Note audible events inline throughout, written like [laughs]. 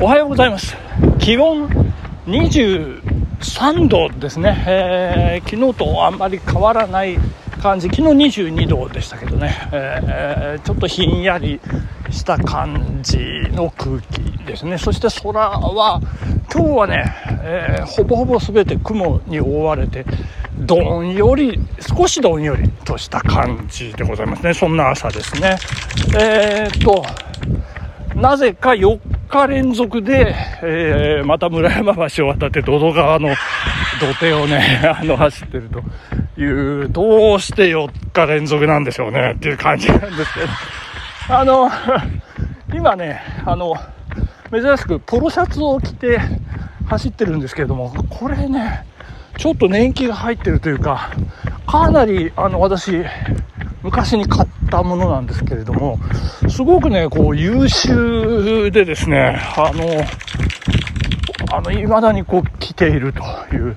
おはようございます。気温23度ですね、えー、昨日とあんまり変わらない感じ。昨日22度でしたけどね、えー、ちょっとひんやりした感じの空気ですね。そして空は今日はね、えー、ほぼほぼ全て雲に覆われてどんより少しどんよりとした感じでございますね。そんな朝ですね。えー、っとなぜか4日連続で、えー、また村山橋を渡って土戸川の土手をね、[laughs] あの、走ってるという、どうして4日連続なんでしょうねっていう感じなんですけど、あの、[laughs] 今ね、あの、珍しくポロシャツを着て走ってるんですけれども、これね、ちょっと年季が入ってるというか、かなり、あの、私、昔に買ったものなんですけれども、すごくね、こう優秀でですね、あの、あの、未だにこう着ているという、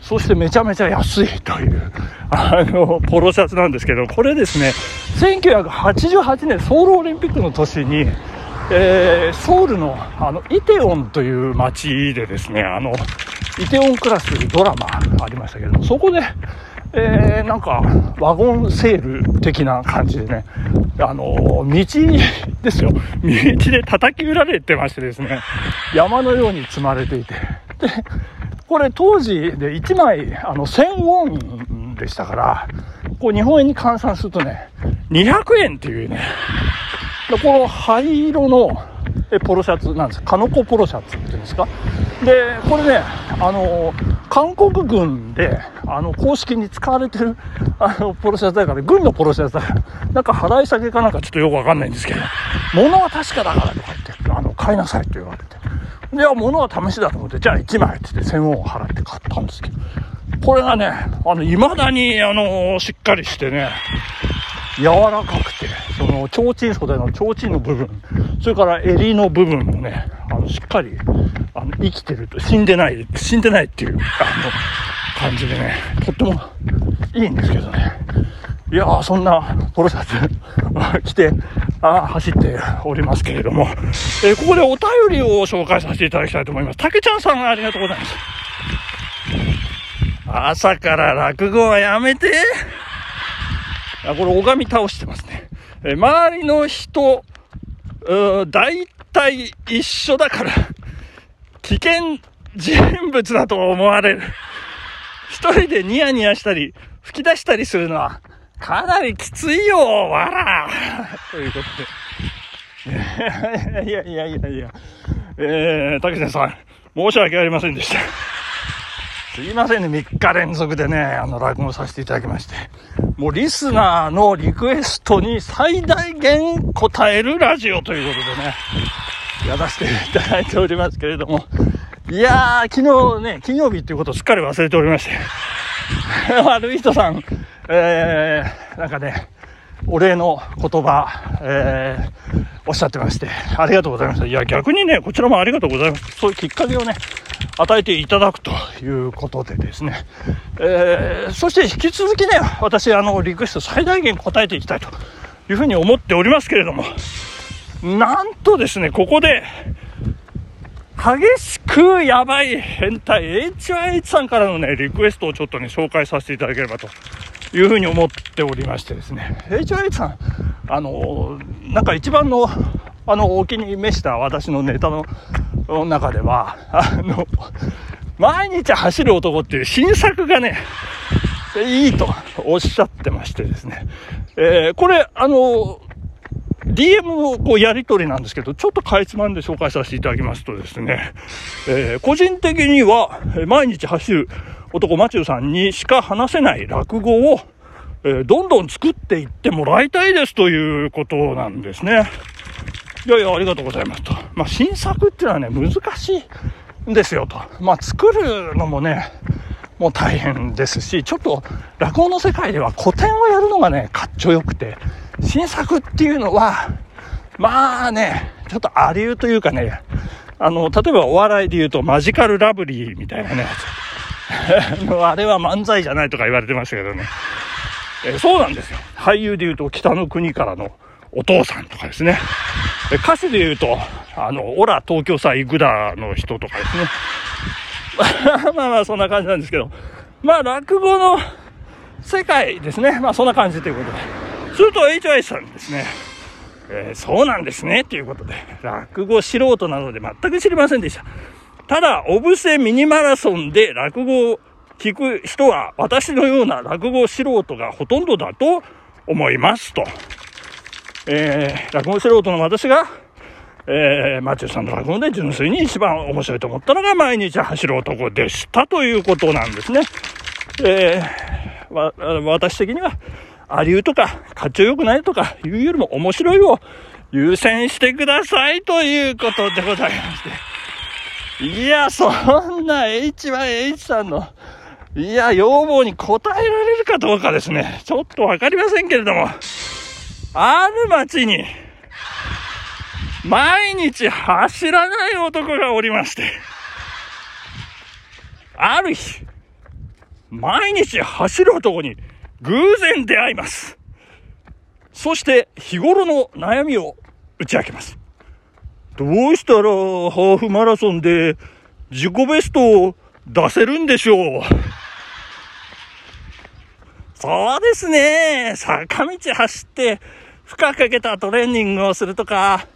そしてめちゃめちゃ安いという、あの、ポロシャツなんですけど、これですね、1988年ソウルオリンピックの年に、えー、ソウルのあのイテウォンという街でですね、あの、イテウォンクラスドラマありましたけど、そこで、えー、なんか、ワゴンセール的な感じでね、あの、道ですよ。道で叩き売られてましてですね、山のように積まれていて。で、これ当時で1枚、あの、1000ウォンでしたから、こう日本円に換算するとね、200円っていうね、この灰色のポロシャツなんです。カノコポロシャツっていうんですか。で、これね、あの、韓国軍で、あの、公式に使われてる、[laughs] あの、ポロシャツだから、軍のポロシャツだから、なんか払い下げかなんかちょっとよくわかんないんですけど、物は確かだからとか言って、あの、買いなさいって言われて。いや、物は試しだと思って、じゃあ1枚って言って1000ウォンを払って買ったんですけど、これがね、あの、未だに、あの、しっかりしてね、柔らかくて、その、提灯袖の提灯の部分、それから襟の部分もね、あの、しっかり、あの、生きてると、死んでない、死んでないっていう、あの、感じでね、とってもいいんですけどね。いやー、そんなポロシャツ [laughs] 着て、あ走っておりますけれども、えー、ここでお便りを紹介させていただきたいと思います。たけちゃんさんありがとうございます。朝から落語はやめて。あ、これ、拝み倒してますね。え周りの人、大体一緒だから、危険人物だと思われる。一人でニヤニヤしたり、吹き出したりするのは、かなりきついよ、わらということで。いやいやいやいや、えー、竹瀬さん、申し訳ありませんでした。すいませんね、3日連続でね、あの、落語させていただきまして。もうリスナーのリクエストに最大限答えるラジオということでね、やらせていただいておりますけれども。いやー、昨日ね、金曜日っていうことをすっかり忘れておりまして。悪い人さん、えー、なんかね、お礼の言葉、えー、おっしゃってまして、ありがとうございました。いや、逆にね、こちらもありがとうございます。そういうきっかけをね、与えていただくということでですね、えー、そして引き続きね、私、あの、リクエスト最大限答えていきたいというふうに思っておりますけれども、なんとですね、ここで、激しくやばい変態 HYH さんからのね、リクエストをちょっとね、紹介させていただければというふうに思っておりましてですね、HYH さん、あの、なんか一番の、あの、お気に召した私のネタの中では、あの、毎日走る男っていう新作がね、いいとおっしゃってましてですね、えー、これ、あの、DM のこうやり取りなんですけど、ちょっとかいつまんで紹介させていただきますとですね、えー、個人的には、毎日走る男マチューさんにしか話せない落語を、えー、どんどん作っていってもらいたいですということなんですね。いやいや、ありがとうございますと。まあ、新作っていうのはね、難しいんですよと。まあ、作るのもね、もう大変ですし、ちょっと落語の世界では古典をやるのがね、かっちょよくて、新作っていうのは、まあね、ちょっとありうというかね、あの、例えばお笑いで言うとマジカルラブリーみたいなね、[laughs] あれは漫才じゃないとか言われてましたけどね。えそうなんですよ。俳優で言うと北の国からのお父さんとかですね。歌手で言うと、あの、オラ東京さ行くだの人とかですね。[laughs] まあまあそんな感じなんですけど、まあ落語の世界ですね。まあそんな感じということで。すると HY さんですね。えー、そうなんですね。ということで、落語素人なので全く知りませんでした。ただ、オブセミニマラソンで落語を聞く人は私のような落語素人がほとんどだと思いますと。えー、落語素人の私が、えー、マチューさんの落語で純粋に一番面白いと思ったのが毎日走る男でしたということなんですね。えー、私的には、ありうとか、かっちょよくないとかいうよりも面白いを優先してくださいということでございまして。いや、そんな H1H さんの、いや、要望に応えられるかどうかですね。ちょっとわかりませんけれども、ある町に、毎日走らない男がおりまして、ある日、毎日走る男に偶然出会います。そして日頃の悩みを打ち明けます。どうしたらハーフマラソンで自己ベストを出せるんでしょう？そうですね。坂道走って負荷かけたトレーニングをするとか、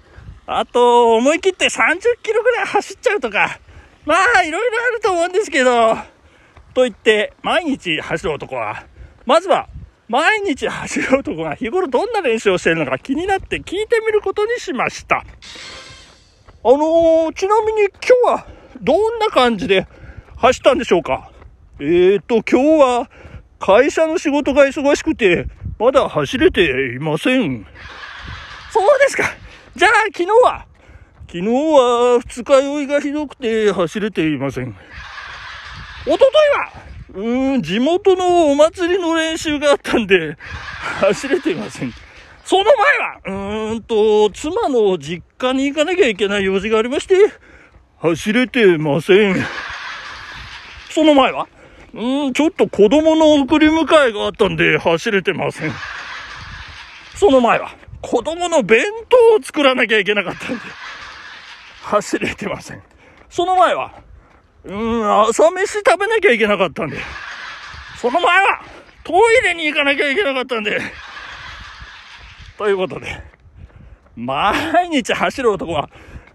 あと思い切って30キロぐらい走っちゃうとか、まあいろいろあると思うんですけど、と言って毎日走る男は、まずは毎日走る男が日頃どんな練習をしているのか気になって聞いてみることにしました。あのー、ちなみに今日はどんな感じで走ったんでしょうか？えーと、今日は会社の仕事が忙しくて、まだ走れていません。そうですか。じゃあ昨日は？昨日は二日酔いがひどくて走れていません。おとといは？うーん、地元のお祭りの練習があったんで、走れていません。その前は、うーんと、妻の実家に行かなきゃいけない用事がありまして、走れてません。その前はうーん、ちょっと子供の送り迎えがあったんで、走れてません。その前は、子供の弁当を作らなきゃいけなかったんで、走れてません。その前は、うん、朝飯食べなきゃいけなかったんで。その前は、トイレに行かなきゃいけなかったんで。ということで、毎日走る男は、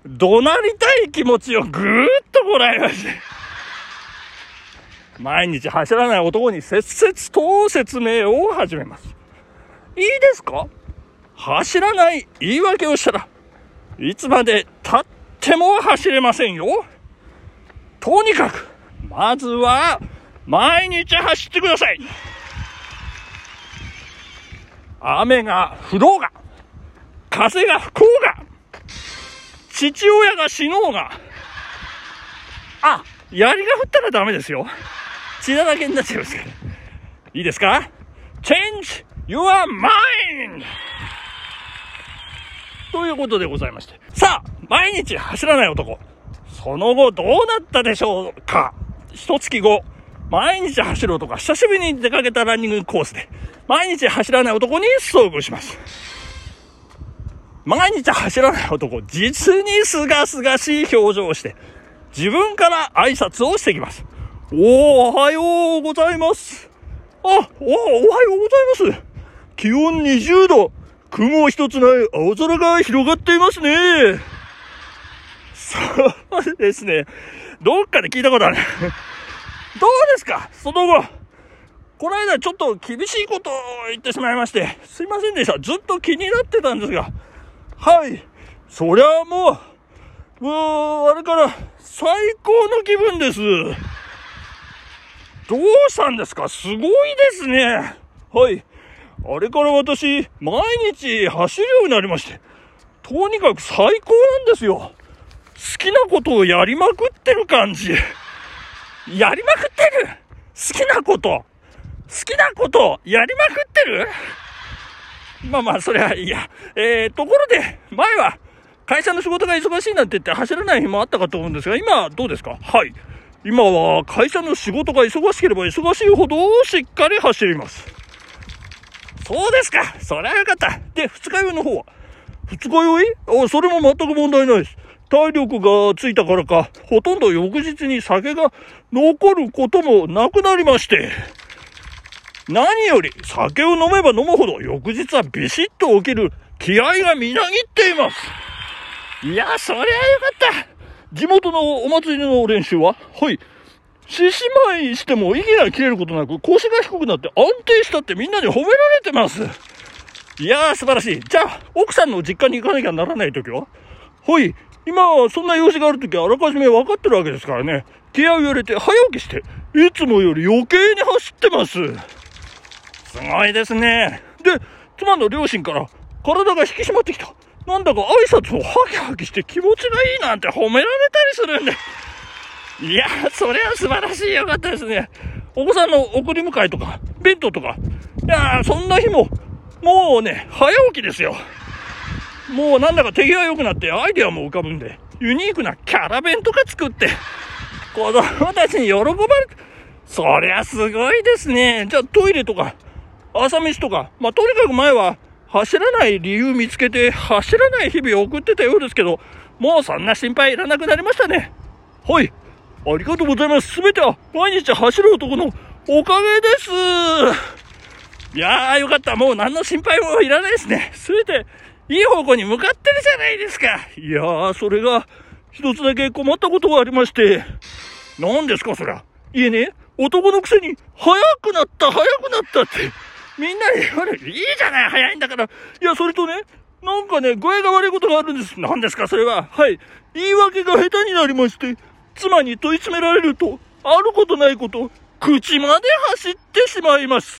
怒鳴りたい気持ちをぐーっとこらえまして、毎日走らない男に切々と説明を始めます。いいですか？走らない言い訳をしたらいつまで経っても走れませんよ。とにかく、まずは、毎日走ってください。雨が降ろうが、風が吹こうが、父親が死のうが、あ、槍が降ったらダメですよ。血だらけになっちゃいますから。いいですか ?Change your mind! ということでございまして。さあ、毎日走らない男。その後どうなったでしょうか？一月後、毎日走る男が久しぶりに出かけたランニングコースで、毎日走らない男に遭遇します。毎日走らない男、実にすがすがしい表情をして、自分から挨拶をしてきます。おー、おはようございます。あ、おおはようございます。気温20度、雲一つない青空が広がっていますね。そうですね。どっかで聞いたことある。どうですか？その後。この間ちょっと厳しいことを言ってしまいまして、すいませんでした。ずっと気になってたんですが。はい。そりゃもう、もう、あれから最高の気分です。どうしたんですか？すごいですね。はい。あれから私、毎日走るようになりまして、とにかく最高なんですよ。好きなことをやりまくってる感じ。やりまくってる好きなこと。好きなことやりまくってるまあまあ、それはいいや。えー、ところで、前は会社の仕事が忙しいなんて言って走らない日もあったかと思うんですが、今どうですか？はい。今は会社の仕事が忙しければ忙しいほどしっかり走ります。そうですか。それはよかった。で、二日酔いの方は？二日酔い？あ、それも全く問題ないです。体力がついたからか、ほとんど翌日に酒が残ることもなくなりまして、何より酒を飲めば飲むほど翌日はビシッと起きる気合がみなぎっています。いや、そりゃよかった。地元のお祭りの練習ははい。獅子舞しても息が切れることなく腰が低くなって安定したってみんなに褒められてます。いやー素晴らしい。じゃあ、奥さんの実家に行かなきゃならないときは？はい。今はそんな用事があるときはあらかじめ分かってるわけですからね。気合を入れて早起きして、いつもより余計に走ってます。すごいですね。で、妻の両親から体が引き締まってきた。なんだか挨拶をハキハキして気持ちがいいなんて褒められたりするんで。いやそれは素晴らしい。よかったですね。お子さんの送り迎えとか、弁当とか。いやそんな日も、もうね、早起きですよ。もうなんだか手際良くなってアイデアも浮かぶんで、ユニークなキャラ弁とか作って、子供たちに喜ばれて、そりゃすごいですね。じゃあトイレとか、朝飯とか、まあ、とにかく前は走らない理由見つけて走らない日々を送ってたようですけど、もうそんな心配いらなくなりましたね。はい。ありがとうございます。すべては毎日走る男のおかげです。いやーよかった。もう何の心配もいらないですね。すべていい方向に向かってるじゃないですか。いやー、それが一つだけ困ったことがありまして。何ですか、そりゃ。いえね、男のくせに速くなった、速くなったって。みんなに言われる。いいじゃない、早いんだから。いや、それとね、なんかね、具合が悪いことがあるんです。何ですか、それは。はい。言い訳が下手になりまして、妻に問い詰められると、あることないこと、口まで走ってしまいます。